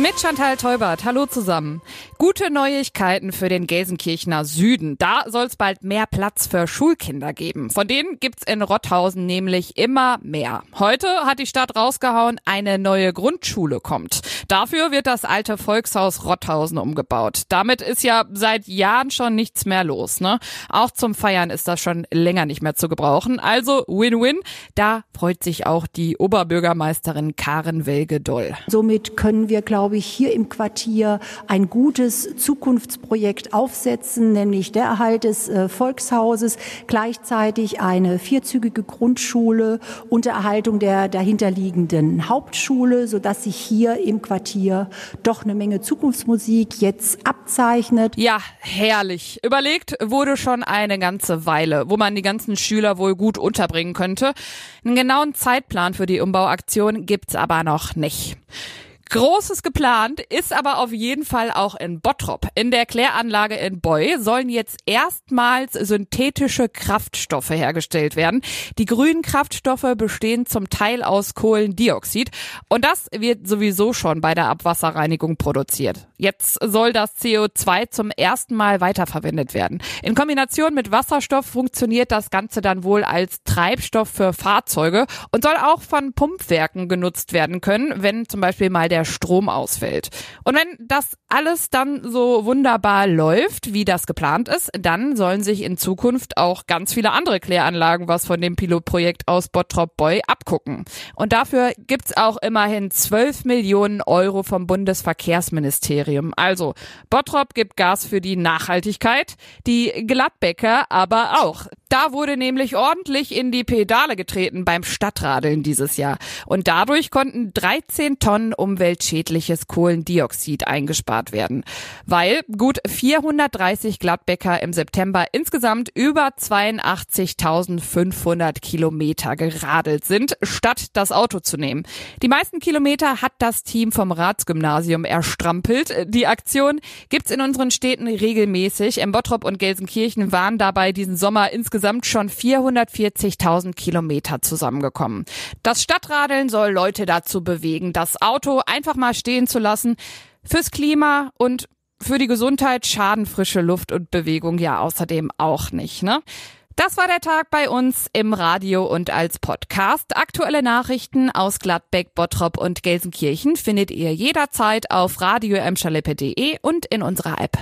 Mit Chantal Teubert. Hallo zusammen. Gute Neuigkeiten für den Gelsenkirchener Süden. Da soll es bald mehr Platz für Schulkinder geben. Von denen gibt's in Rotthausen nämlich immer mehr. Heute hat die Stadt rausgehauen, eine neue Grundschule kommt. Dafür wird das alte Volkshaus Rotthausen umgebaut. Damit ist ja seit Jahren schon nichts mehr los. Ne? Auch zum Feiern ist das schon länger nicht mehr zu gebrauchen. Also Win-Win. Da freut sich auch die Oberbürgermeisterin Karen Welge doll. Somit können wir, glaube ich, hier im Quartier ein gutes Zukunftsprojekt aufsetzen, nämlich der Erhalt des äh, Volkshauses, gleichzeitig eine vierzügige Grundschule und der Erhaltung der dahinterliegenden Hauptschule, sodass sich hier im Quartier doch eine Menge Zukunftsmusik jetzt abzeichnet. Ja, herrlich. Überlegt wurde schon eine ganze Weile, wo man die ganzen Schüler wohl gut unterbringen könnte. Einen genauen Zeitplan für die Umbauaktion gibt's aber noch nicht. Großes geplant ist aber auf jeden Fall auch in Bottrop. In der Kläranlage in Boy sollen jetzt erstmals synthetische Kraftstoffe hergestellt werden. Die grünen Kraftstoffe bestehen zum Teil aus Kohlendioxid und das wird sowieso schon bei der Abwasserreinigung produziert. Jetzt soll das CO2 zum ersten Mal weiterverwendet werden. In Kombination mit Wasserstoff funktioniert das Ganze dann wohl als Treibstoff für Fahrzeuge und soll auch von Pumpwerken genutzt werden können, wenn zum Beispiel mal der der Strom ausfällt. Und wenn das alles dann so wunderbar läuft, wie das geplant ist, dann sollen sich in Zukunft auch ganz viele andere Kläranlagen was von dem Pilotprojekt aus Bottrop Boy abgucken. Und dafür gibt's auch immerhin 12 Millionen Euro vom Bundesverkehrsministerium. Also Bottrop gibt Gas für die Nachhaltigkeit, die Gladbecker aber auch. Da wurde nämlich ordentlich in die Pedale getreten beim Stadtradeln dieses Jahr. Und dadurch konnten 13 Tonnen umweltschädliches Kohlendioxid eingespart werden. Weil gut 430 Gladbecker im September insgesamt über 82.500 Kilometer geradelt sind, statt das Auto zu nehmen. Die meisten Kilometer hat das Team vom Ratsgymnasium erstrampelt. Die Aktion gibt's in unseren Städten regelmäßig. Im Bottrop und Gelsenkirchen waren dabei diesen Sommer insgesamt insgesamt schon 440.000 Kilometer zusammengekommen. Das Stadtradeln soll Leute dazu bewegen, das Auto einfach mal stehen zu lassen. Fürs Klima und für die Gesundheit schaden frische Luft und Bewegung ja außerdem auch nicht, ne? Das war der Tag bei uns im Radio und als Podcast. Aktuelle Nachrichten aus Gladbeck, Bottrop und Gelsenkirchen findet ihr jederzeit auf radio und in unserer App.